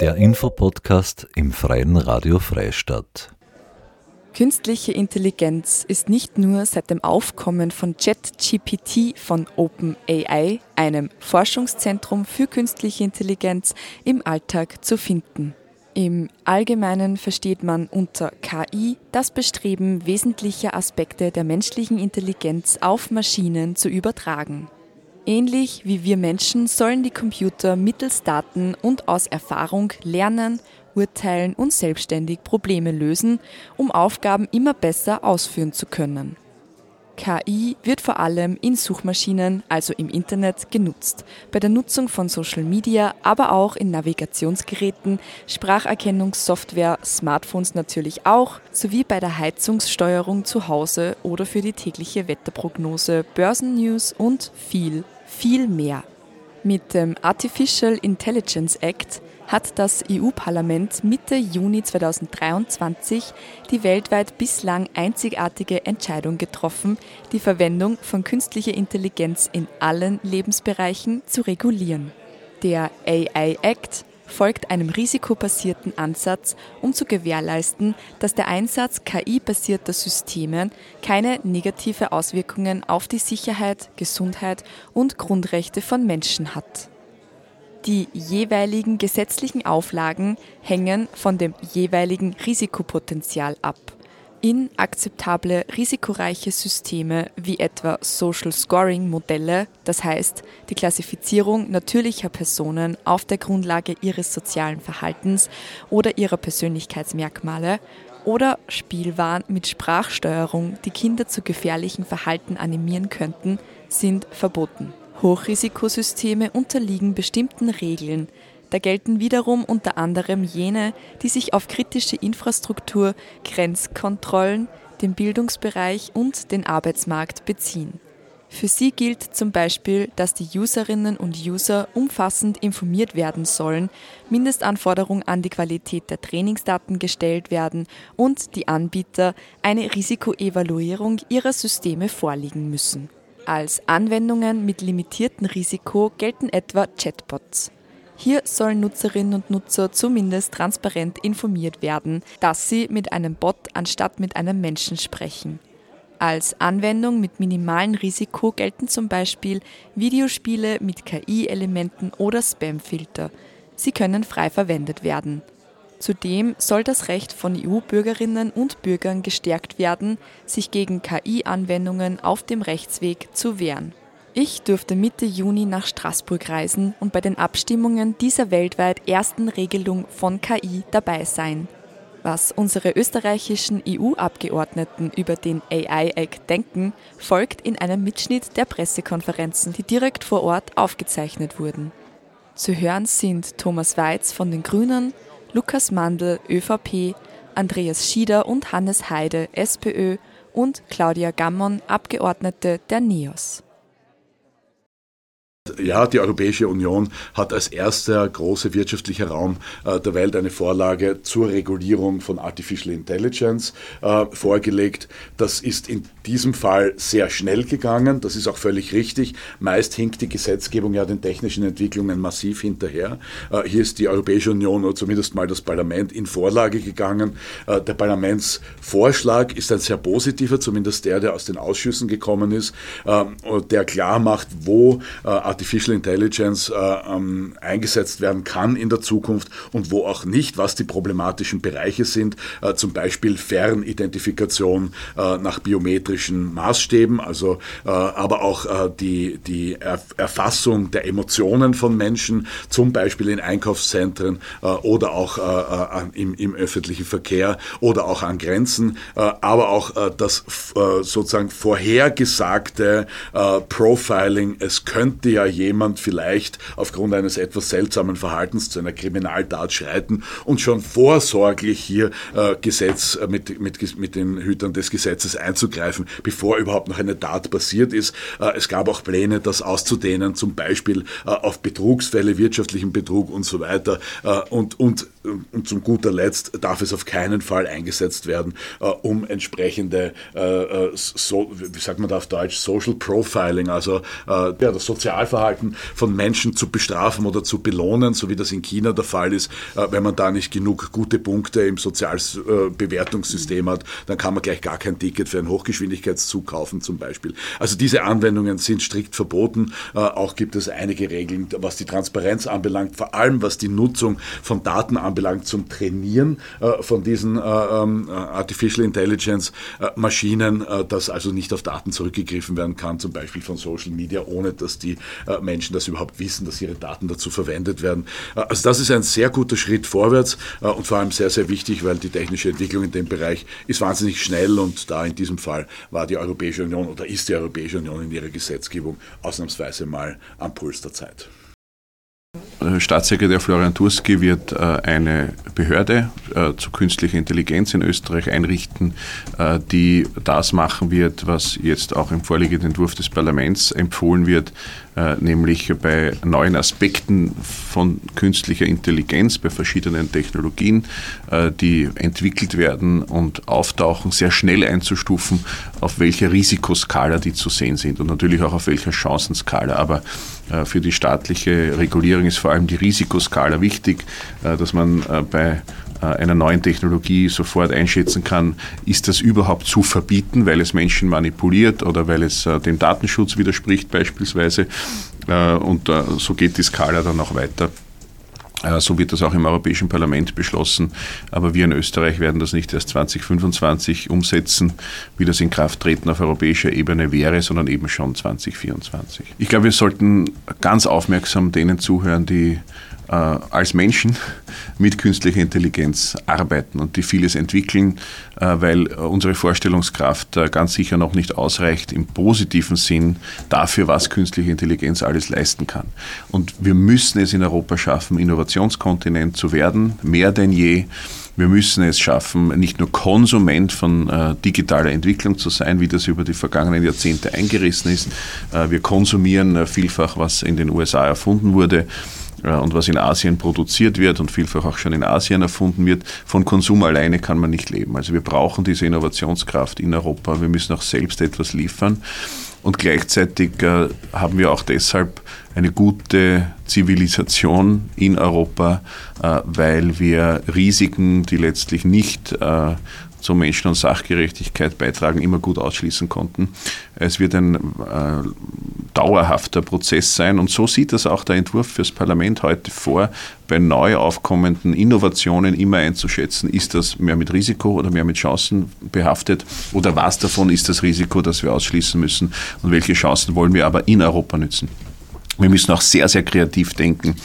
Der Infopodcast im Freien Radio Freistadt. Künstliche Intelligenz ist nicht nur seit dem Aufkommen von ChatGPT von OpenAI, einem Forschungszentrum für künstliche Intelligenz, im Alltag zu finden. Im Allgemeinen versteht man unter KI das Bestreben, wesentliche Aspekte der menschlichen Intelligenz auf Maschinen zu übertragen. Ähnlich wie wir Menschen sollen die Computer mittels Daten und aus Erfahrung lernen, urteilen und selbstständig Probleme lösen, um Aufgaben immer besser ausführen zu können. KI wird vor allem in Suchmaschinen, also im Internet, genutzt, bei der Nutzung von Social Media, aber auch in Navigationsgeräten, Spracherkennungssoftware, Smartphones natürlich auch, sowie bei der Heizungssteuerung zu Hause oder für die tägliche Wetterprognose, Börsennews und viel, viel mehr. Mit dem Artificial Intelligence Act hat das EU-Parlament Mitte Juni 2023 die weltweit bislang einzigartige Entscheidung getroffen, die Verwendung von künstlicher Intelligenz in allen Lebensbereichen zu regulieren. Der AI Act folgt einem risikobasierten Ansatz, um zu gewährleisten, dass der Einsatz KI-basierter Systeme keine negative Auswirkungen auf die Sicherheit, Gesundheit und Grundrechte von Menschen hat. Die jeweiligen gesetzlichen Auflagen hängen von dem jeweiligen Risikopotenzial ab. Inakzeptable risikoreiche Systeme wie etwa Social Scoring Modelle, das heißt die Klassifizierung natürlicher Personen auf der Grundlage ihres sozialen Verhaltens oder ihrer Persönlichkeitsmerkmale, oder Spielwaren mit Sprachsteuerung, die Kinder zu gefährlichen Verhalten animieren könnten, sind verboten. Hochrisikosysteme unterliegen bestimmten Regeln. Da gelten wiederum unter anderem jene, die sich auf kritische Infrastruktur, Grenzkontrollen, den Bildungsbereich und den Arbeitsmarkt beziehen. Für sie gilt zum Beispiel, dass die Userinnen und User umfassend informiert werden sollen, Mindestanforderungen an die Qualität der Trainingsdaten gestellt werden und die Anbieter eine Risikoevaluierung ihrer Systeme vorlegen müssen. Als Anwendungen mit limitiertem Risiko gelten etwa Chatbots. Hier sollen Nutzerinnen und Nutzer zumindest transparent informiert werden, dass sie mit einem Bot anstatt mit einem Menschen sprechen. Als Anwendung mit minimalem Risiko gelten zum Beispiel Videospiele mit KI-Elementen oder Spamfilter. Sie können frei verwendet werden. Zudem soll das Recht von EU-Bürgerinnen und Bürgern gestärkt werden, sich gegen KI-Anwendungen auf dem Rechtsweg zu wehren. Ich durfte Mitte Juni nach Straßburg reisen und bei den Abstimmungen dieser weltweit ersten Regelung von KI dabei sein. Was unsere österreichischen EU-Abgeordneten über den AI-Act denken, folgt in einem Mitschnitt der Pressekonferenzen, die direkt vor Ort aufgezeichnet wurden. Zu hören sind Thomas Weiz von den Grünen, Lukas Mandl, ÖVP, Andreas Schieder und Hannes Heide, SPÖ und Claudia Gammon, Abgeordnete der NEOS. Ja, die Europäische Union hat als erster großer wirtschaftlicher Raum äh, der Welt eine Vorlage zur Regulierung von Artificial Intelligence äh, vorgelegt. Das ist in diesem Fall sehr schnell gegangen. Das ist auch völlig richtig. Meist hinkt die Gesetzgebung ja den technischen Entwicklungen massiv hinterher. Äh, hier ist die Europäische Union oder zumindest mal das Parlament in Vorlage gegangen. Äh, der Parlamentsvorschlag ist ein sehr positiver, zumindest der, der aus den Ausschüssen gekommen ist, äh, der klar macht, wo äh, Artificial Intelligence äh, ähm, eingesetzt werden kann in der Zukunft und wo auch nicht, was die problematischen Bereiche sind, äh, zum Beispiel Fernidentifikation äh, nach biometrischen Maßstäben, also äh, aber auch äh, die, die Erfassung der Emotionen von Menschen, zum Beispiel in Einkaufszentren äh, oder auch im, im öffentlichen Verkehr oder auch an Grenzen, aber auch das sozusagen vorhergesagte Profiling, es könnte ja jemand vielleicht aufgrund eines etwas seltsamen Verhaltens zu einer Kriminaltat schreiten und schon vorsorglich hier äh, Gesetz äh, mit, mit, mit den Hütern des Gesetzes einzugreifen, bevor überhaupt noch eine Tat passiert ist. Äh, es gab auch Pläne, das auszudehnen, zum Beispiel äh, auf Betrugsfälle, wirtschaftlichen Betrug und so weiter. Äh, und, und, und zum guter Letzt darf es auf keinen Fall eingesetzt werden, äh, um entsprechende, so, wie sagt man da auf Deutsch, Social Profiling, also ja, das Sozial Sexualverhalten von Menschen zu bestrafen oder zu belohnen, so wie das in China der Fall ist. Äh, wenn man da nicht genug gute Punkte im Sozialbewertungssystem hat, dann kann man gleich gar kein Ticket für einen Hochgeschwindigkeitszug kaufen zum Beispiel. Also diese Anwendungen sind strikt verboten. Äh, auch gibt es einige Regeln, was die Transparenz anbelangt, vor allem was die Nutzung von Daten anbelangt zum Trainieren äh, von diesen ähm, Artificial Intelligence Maschinen, dass also nicht auf Daten zurückgegriffen werden kann, zum Beispiel von Social Media, ohne dass die Menschen das überhaupt wissen, dass ihre Daten dazu verwendet werden. Also das ist ein sehr guter Schritt vorwärts und vor allem sehr, sehr wichtig, weil die technische Entwicklung in dem Bereich ist wahnsinnig schnell und da in diesem Fall war die Europäische Union oder ist die Europäische Union in ihrer Gesetzgebung ausnahmsweise mal am Puls der Zeit. Äh, Staatssekretär Florian Turski wird äh, eine Behörde äh, zu künstlicher Intelligenz in Österreich einrichten, die das machen wird, was jetzt auch im vorliegenden Entwurf des Parlaments empfohlen wird, nämlich bei neuen Aspekten von künstlicher Intelligenz, bei verschiedenen Technologien, die entwickelt werden und auftauchen, sehr schnell einzustufen, auf welcher Risikoskala die zu sehen sind und natürlich auch auf welcher Chancenskala. Aber für die staatliche Regulierung ist vor allem die Risikoskala wichtig, äh, dass man äh, bei äh, einer neuen Technologie sofort einschätzen kann, ist das überhaupt zu verbieten, weil es Menschen manipuliert oder weil es dem Datenschutz widerspricht beispielsweise. Und so geht die Skala dann auch weiter. So wird das auch im Europäischen Parlament beschlossen. Aber wir in Österreich werden das nicht erst 2025 umsetzen, wie das in Krafttreten auf europäischer Ebene wäre, sondern eben schon 2024. Ich glaube, wir sollten ganz aufmerksam denen zuhören, die äh, als Menschen mit künstlicher Intelligenz arbeiten und die vieles entwickeln, äh, weil unsere Vorstellungskraft äh, ganz sicher noch nicht ausreicht im positiven Sinn dafür, was künstliche Intelligenz alles leisten kann. Und wir müssen es in Europa schaffen, Innovationskontinent zu werden, mehr denn je. Wir müssen es schaffen, nicht nur Konsument von äh, digitaler Entwicklung zu sein, wie das über die vergangenen Jahrzehnte eingerissen ist. Äh, wir konsumieren äh, vielfach, was in den USA erfunden wurde und was in Asien produziert wird und vielfach auch schon in Asien erfunden wird, von Konsum alleine kann man nicht leben. Also wir brauchen diese Innovationskraft in Europa. Wir müssen auch selbst etwas liefern. Und gleichzeitig äh, haben wir auch deshalb eine gute Zivilisation in Europa, äh, weil wir Risiken, die letztlich nicht äh, zur Menschen- und Sachgerechtigkeit beitragen, immer gut ausschließen konnten. Es wird ein dauerhafter Prozess sein. Und so sieht das auch der Entwurf fürs Parlament heute vor, bei neu aufkommenden Innovationen immer einzuschätzen, ist das mehr mit Risiko oder mehr mit Chancen behaftet? Oder was davon ist das Risiko, das wir ausschließen müssen? Und welche Chancen wollen wir aber in Europa nützen. Wir müssen auch sehr, sehr kreativ denken.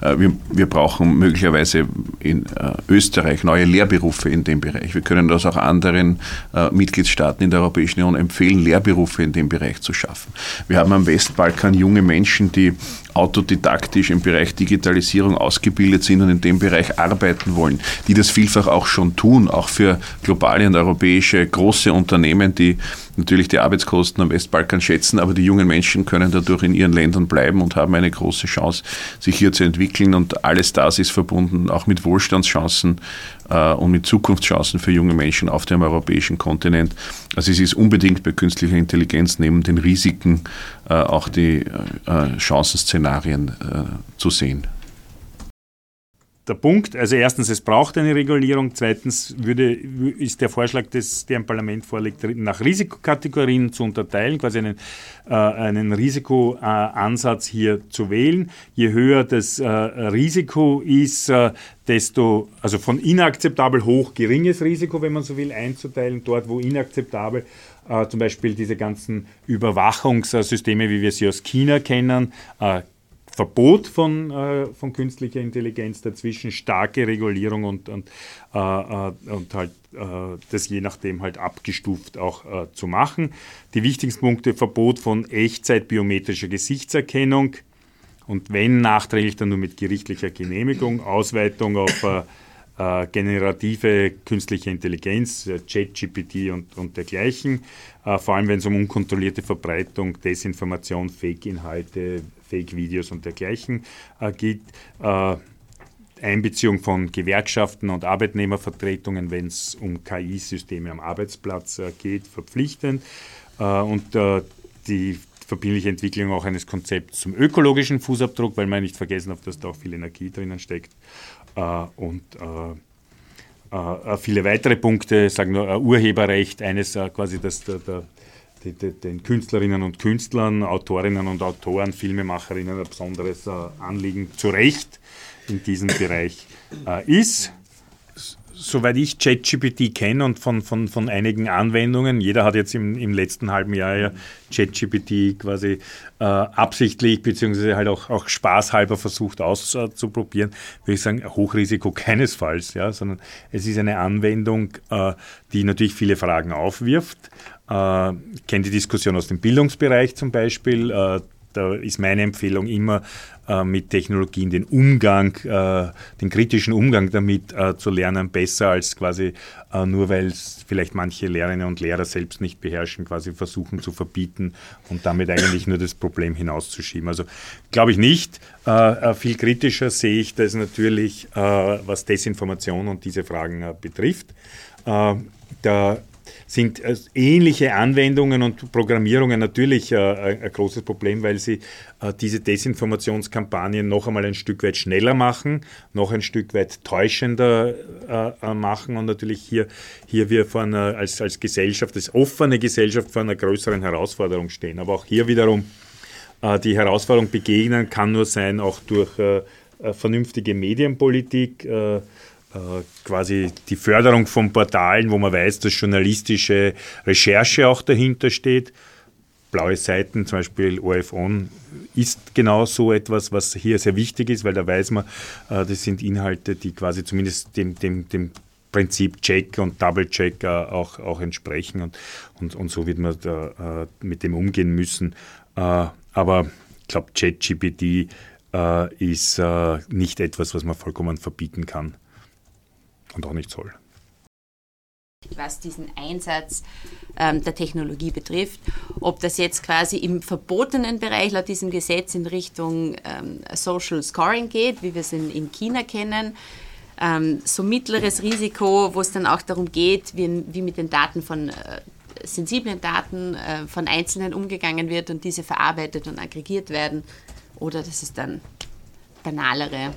Äh, wir, wir brauchen möglicherweise in äh, Österreich neue Lehrberufe in dem Bereich. Wir können das auch anderen äh, Mitgliedstaaten in der Europäischen Union empfehlen, Lehrberufe in dem Bereich zu schaffen. Wir haben am Westbalkan junge Menschen, die autodidaktisch im Bereich Digitalisierung ausgebildet sind und in dem Bereich arbeiten wollen, die das vielfach auch schon tun, auch für globale und europäische große Unternehmen, die natürlich die Arbeitskosten am Westbalkan schätzen, aber die jungen Menschen können dadurch in ihren Ländern bleiben und haben eine große Chance, sich hier zu entwickeln. Und alles das ist verbunden auch mit Wohlstandschancen äh, und mit Zukunftschancen für junge Menschen auf dem europäischen Kontinent. Also es ist unbedingt bei künstlicher Intelligenz neben den Risiken äh, auch die äh, Chancenszenarien zu sehen der Punkt. Also erstens, es braucht eine Regulierung. Zweitens würde, ist der Vorschlag, des, der im Parlament vorliegt, nach Risikokategorien zu unterteilen, quasi einen, äh, einen Risikoansatz hier zu wählen. Je höher das äh, Risiko ist, äh, desto, also von inakzeptabel hoch geringes Risiko, wenn man so will, einzuteilen. Dort, wo inakzeptabel äh, zum Beispiel diese ganzen Überwachungssysteme, wie wir sie aus China kennen, äh, Verbot von, äh, von künstlicher Intelligenz dazwischen, starke Regulierung und, und, äh, äh, und halt äh, das je nachdem halt abgestuft auch äh, zu machen. Die wichtigsten Punkte, Verbot von Echtzeit biometrischer Gesichtserkennung und wenn nachträglich dann nur mit gerichtlicher Genehmigung, Ausweitung auf äh, generative künstliche Intelligenz, Chat-GPT und, und dergleichen, vor allem wenn es um unkontrollierte Verbreitung, Desinformation, Fake-Inhalte, Fake-Videos und dergleichen äh, geht. Äh, Einbeziehung von Gewerkschaften und Arbeitnehmervertretungen, wenn es um KI-Systeme am Arbeitsplatz äh, geht, verpflichtend. Äh, und äh, die verbindliche Entwicklung auch eines Konzepts zum ökologischen Fußabdruck, weil man nicht vergessen darf, dass da auch viel Energie drinnen steckt. Äh, und äh, äh, viele weitere Punkte, sagen nur Urheberrecht, eines quasi das, der, der den Künstlerinnen und Künstlern, Autorinnen und Autoren, Filmemacherinnen ein besonderes Anliegen zu Recht in diesem Bereich ist soweit ich ChatGPT kenne und von, von, von einigen Anwendungen, jeder hat jetzt im, im letzten halben Jahr ja ChatGPT quasi äh, absichtlich beziehungsweise halt auch, auch spaßhalber versucht auszuprobieren, würde ich sagen, Hochrisiko keinesfalls, ja, sondern es ist eine Anwendung, äh, die natürlich viele Fragen aufwirft. Äh, ich kenne die Diskussion aus dem Bildungsbereich zum Beispiel. Äh, da ist meine Empfehlung immer, äh, mit Technologien den Umgang, äh, den kritischen Umgang damit äh, zu lernen, besser als quasi äh, nur, weil es vielleicht manche Lehrerinnen und Lehrer selbst nicht beherrschen, quasi versuchen zu verbieten und damit eigentlich nur das Problem hinauszuschieben. Also glaube ich nicht. Äh, äh, viel kritischer sehe ich das natürlich, was Desinformation und diese Fragen betrifft. Da sind äh, ähnliche Anwendungen und Programmierungen natürlich äh, ein großes Problem, weil sie äh, diese Desinformationskampagnen noch einmal ein Stück weit schneller machen, noch ein Stück weit täuschender machen und natürlich hier, hier wir vor einer, als, als Gesellschaft, als offene Gesellschaft vor einer größeren Herausforderung stehen. Aber auch hier wiederum die Herausforderung begegnen kann nur sein, auch durch vernünftige Medienpolitik, quasi die Förderung von Portalen, wo man weiß, dass journalistische Recherche auch dahinter steht. Blaue Seiten, zum Beispiel ORF On, ist genau so etwas, was hier sehr wichtig ist, weil da weiß man, äh, das sind Inhalte, die quasi zumindest dem, dem, dem Prinzip Check und Double Check auch, auch entsprechen und, und, und so wird man da, äh, mit dem umgehen müssen. aber ich glaube, ChatGPT ist nicht etwas, was man vollkommen verbieten kann und auch nicht soll. Was diesen Einsatz ähm, der Technologie betrifft, ob das jetzt quasi im verbotenen Bereich laut diesem Gesetz in Richtung ähm, Social Scoring geht, wie wir es in, in China kennen, ähm, so mittleres Risiko, wo es dann auch darum geht, wie, wie mit den Daten von äh, sensiblen Daten äh, von Einzelnen umgegangen wird und diese verarbeitet und aggregiert werden, oder das ist dann banalere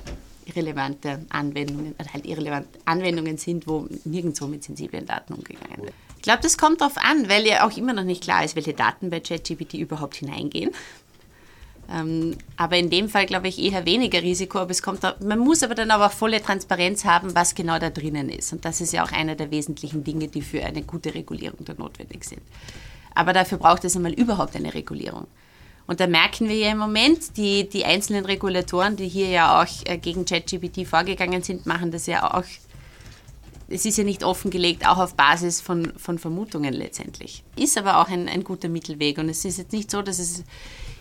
irrelevante Anwendungen, halt irrelevante Anwendungen sind, wo nirgendwo mit sensiblen Daten umgegangen wird. Ich glaube, das kommt darauf an, weil ja auch immer noch nicht klar ist, welche Daten bei ChatGPT überhaupt hineingehen. Ähm, aber in dem Fall glaube ich eher weniger Risiko, aber es kommt, da, man muss aber dann aber auch volle Transparenz haben, was genau da drinnen ist. Und das ist ja auch einer der wesentlichen Dinge, die für eine gute Regulierung da notwendig sind. Aber dafür braucht es einmal überhaupt eine Regulierung. Und da merken wir ja im Moment, die, die einzelnen Regulatoren, die hier ja auch äh, gegen ChatGPT vorgegangen sind, machen das ja auch, es ist ja nicht offengelegt, auch auf Basis von, von Vermutungen letztendlich. Ist aber auch ein, ein guter Mittelweg. Und es ist jetzt nicht so, dass es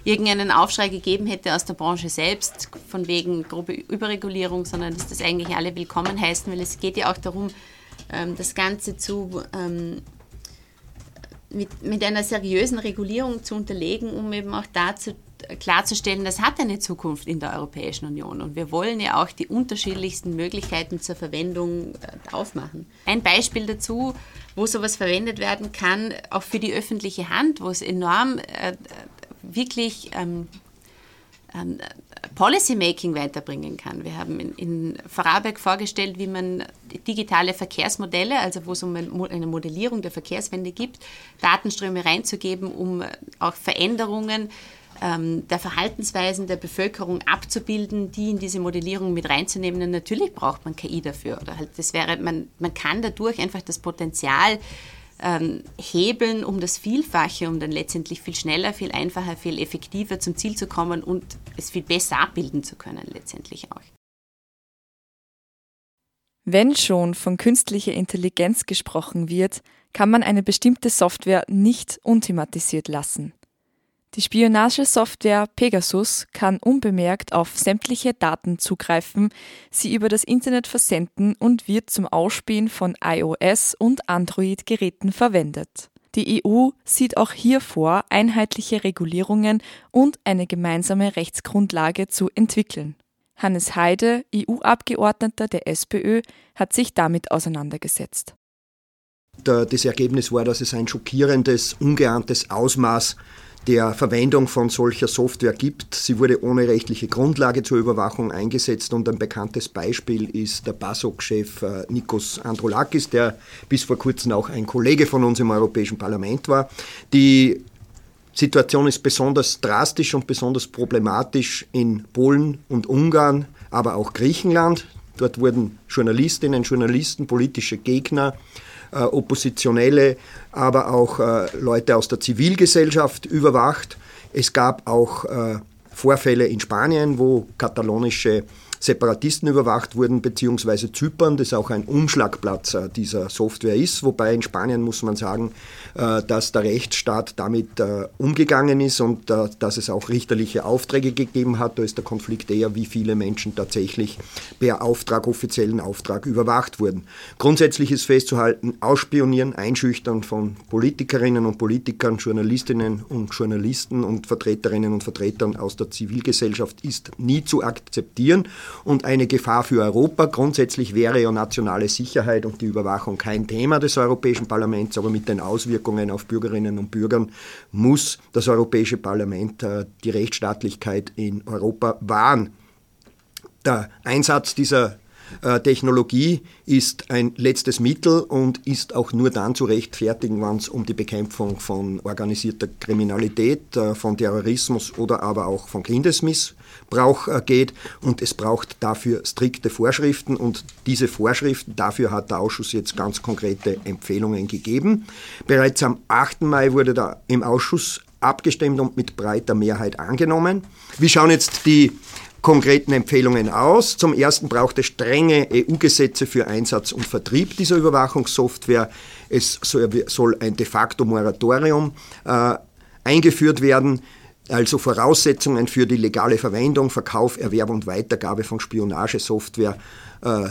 irgendeinen Aufschrei gegeben hätte aus der Branche selbst, von wegen grobe Überregulierung, sondern dass das eigentlich alle willkommen heißen, weil es geht ja auch darum, ähm, das Ganze zu ähm, mit, mit einer seriösen Regulierung zu unterlegen, um eben auch dazu klarzustellen, das hat eine Zukunft in der Europäischen Union und wir wollen ja auch die unterschiedlichsten Möglichkeiten zur Verwendung äh, aufmachen. Ein Beispiel dazu, wo sowas verwendet werden kann, auch für die öffentliche Hand, wo es enorm äh, wirklich ähm, ähm, Policymaking weiterbringen kann. Wir haben in, in Vorarlberg vorgestellt, wie man digitale Verkehrsmodelle, also wo es um eine Modellierung der Verkehrswende gibt, Datenströme reinzugeben, um auch Veränderungen ähm, der Verhaltensweisen der Bevölkerung abzubilden, die in diese Modellierung mit reinzunehmen. Und natürlich braucht man KI dafür. Oder halt das wäre, man, man kann dadurch einfach das Potenzial ähm, hebeln um das Vielfache, um dann letztendlich viel schneller, viel einfacher, viel effektiver zum Ziel zu kommen und es viel besser abbilden zu können, letztendlich auch. Wenn schon von künstlicher Intelligenz gesprochen wird, kann man eine bestimmte Software nicht unthematisiert lassen. Die Spionagesoftware Pegasus kann unbemerkt auf sämtliche Daten zugreifen, sie über das Internet versenden und wird zum Ausspähen von iOS und Android-Geräten verwendet. Die EU sieht auch hier vor, einheitliche Regulierungen und eine gemeinsame Rechtsgrundlage zu entwickeln. Hannes Heide, EU-Abgeordneter der SPÖ, hat sich damit auseinandergesetzt. Das Ergebnis war, dass es ein schockierendes, ungeahntes Ausmaß der Verwendung von solcher Software gibt. Sie wurde ohne rechtliche Grundlage zur Überwachung eingesetzt und ein bekanntes Beispiel ist der BASOK-Chef äh, Nikos Androulakis, der bis vor kurzem auch ein Kollege von uns im Europäischen Parlament war. Die Situation ist besonders drastisch und besonders problematisch in Polen und Ungarn, aber auch Griechenland. Dort wurden Journalistinnen, Journalisten, politische Gegner äh, Oppositionelle, aber auch äh, Leute aus der Zivilgesellschaft überwacht. Es gab auch äh, Vorfälle in Spanien, wo katalonische Separatisten überwacht wurden, beziehungsweise Zypern, das auch ein Umschlagplatz äh, dieser Software ist. Wobei in Spanien muss man sagen, äh, dass der Rechtsstaat damit äh, umgegangen ist und dass es auch richterliche Aufträge gegeben hat. Da ist der Konflikt eher, wie viele Menschen tatsächlich per Auftrag, offiziellen Auftrag überwacht wurden. Grundsätzlich ist festzuhalten, Ausspionieren, Einschüchtern von Politikerinnen und Politikern, Journalistinnen und Journalisten und Vertreterinnen und Vertretern aus der Zivilgesellschaft ist nie zu akzeptieren und eine Gefahr für Europa. Grundsätzlich wäre ja nationale Sicherheit und die Überwachung kein Thema des Europäischen Parlaments, aber mit den Auswirkungen auf Bürgerinnen und Bürger muss das Europäische Parlament äh, die Rechtsstaatlichkeit in Europa wahren. Der Einsatz dieser Technologie ist ein letztes Mittel und ist auch nur dann zu rechtfertigen, wenn es um die Bekämpfung von organisierter Kriminalität, äh, von Terrorismus oder aber auch von Kindesmissbrauch Brauch äh, geht und es braucht dafür strikte Vorschriften und diese Vorschriften, dafür hat der Ausschuss jetzt ganz konkrete Empfehlungen gegeben. Bereits am 8. Mai wurde da im Ausschuss abgestimmt und mit breiter Mehrheit angenommen. Wie schauen jetzt die konkreten Empfehlungen aus? Zum ersten braucht es strenge EU-Gesetze für Einsatz und Vertrieb dieser Überwachungssoftware. Es soll ein de facto Moratorium äh, eingeführt werden also Voraussetzungen für die legale Verwendung, Verkauf, Erwerb und Weitergabe von Spionagesoftware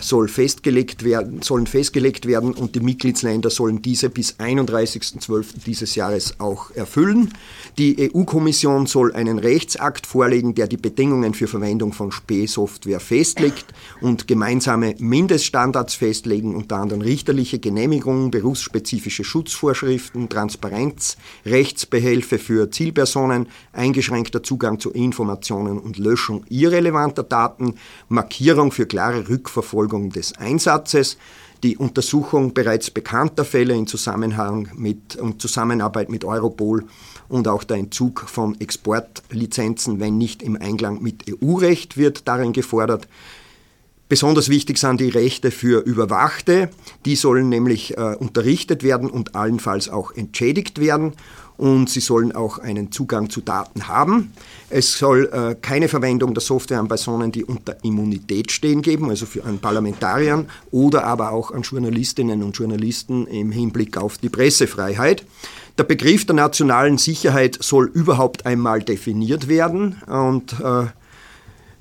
soll festgelegt werden, sollen festgelegt werden und die Mitgliedsländer sollen diese bis 31.12. dieses Jahres auch erfüllen. Die EU-Kommission soll einen Rechtsakt vorlegen, der die Bedingungen für Verwendung von Spähsoftware festlegt und gemeinsame Mindeststandards festlegen, unter anderem richterliche Genehmigungen, berufsspezifische Schutzvorschriften, Transparenz, Rechtsbehelfe für Zielpersonen, eingeschränkter Zugang zu Informationen und Löschung irrelevanter Daten, Markierung für klare Rückverfolgung des Einsatzes, die Untersuchung bereits bekannter Fälle in Zusammenhang mit und Zusammenarbeit mit Europol und auch der Entzug von Exportlizenzen, wenn nicht im Einklang mit EU-Recht, wird darin gefordert. Besonders wichtig sind die Rechte für Überwachte. Die sollen nämlich äh, unterrichtet werden und allenfalls auch entschädigt werden und sie sollen auch einen Zugang zu Daten haben. Es soll äh, keine Verwendung der Software an Personen, die unter Immunität stehen, geben, also für an Parlamentariern oder aber auch an Journalistinnen und Journalisten im Hinblick auf die Pressefreiheit. Der Begriff der nationalen Sicherheit soll überhaupt einmal definiert werden und äh,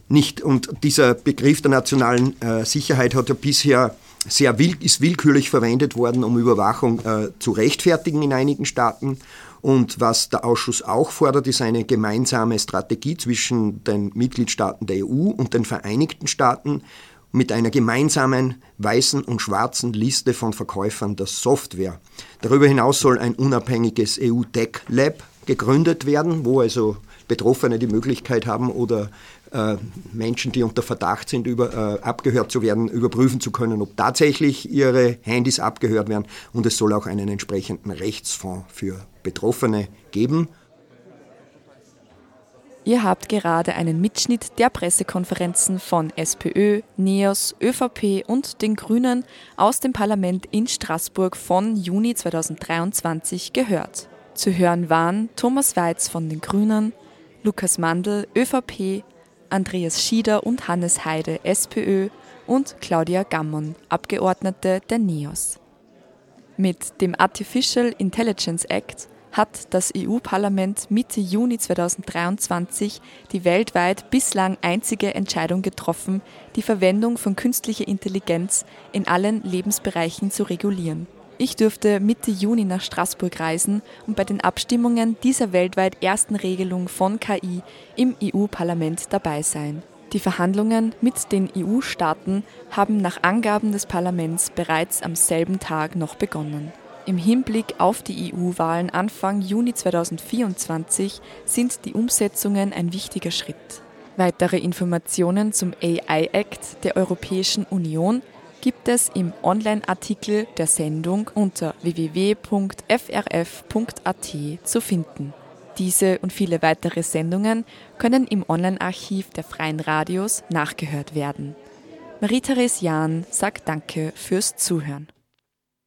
nicht, und dieser Begriff der nationalen äh, Sicherheit hat ja bisher sehr will, ist willkürlich verwendet worden, um Überwachung äh, zu rechtfertigen in einigen Staaten. Und was der Ausschuss auch fordert, ist eine gemeinsame Strategie zwischen den Mitgliedstaaten der EU und den Vereinigten Staaten mit einer gemeinsamen weißen und schwarzen Liste von Verkäufern der Software. Darüber hinaus soll ein unabhängiges EU-Tech Lab gegründet werden, wo also Betroffene die Möglichkeit haben oder äh, Menschen, die unter Verdacht sind, über, äh, abgehört zu werden, überprüfen zu können, ob tatsächlich ihre Handys abgehört werden. Und es soll auch einen entsprechenden Rechtsfonds für Betroffene geben. Ihr habt gerade einen Mitschnitt der Pressekonferenzen von SPÖ, NEOS, ÖVP und den Grünen aus dem Parlament in Straßburg von Juni 2023 gehört. Zu hören waren Thomas Weiz von den Grünen, Lukas Mandl, ÖVP, Andreas Schieder und Hannes Heide, SPÖ und Claudia Gammon, Abgeordnete der NEOS. Mit dem Artificial Intelligence Act hat das EU-Parlament Mitte Juni 2023 die weltweit bislang einzige Entscheidung getroffen, die Verwendung von künstlicher Intelligenz in allen Lebensbereichen zu regulieren. Ich durfte Mitte Juni nach Straßburg reisen und bei den Abstimmungen dieser weltweit ersten Regelung von KI im EU-Parlament dabei sein. Die Verhandlungen mit den EU-Staaten haben nach Angaben des Parlaments bereits am selben Tag noch begonnen. Im Hinblick auf die EU-Wahlen Anfang Juni 2024 sind die Umsetzungen ein wichtiger Schritt. Weitere Informationen zum AI Act der Europäischen Union gibt es im Online-Artikel der Sendung unter www.frf.at zu finden. Diese und viele weitere Sendungen können im Online-Archiv der Freien Radios nachgehört werden. Marie-Therese Jahn sagt Danke fürs Zuhören.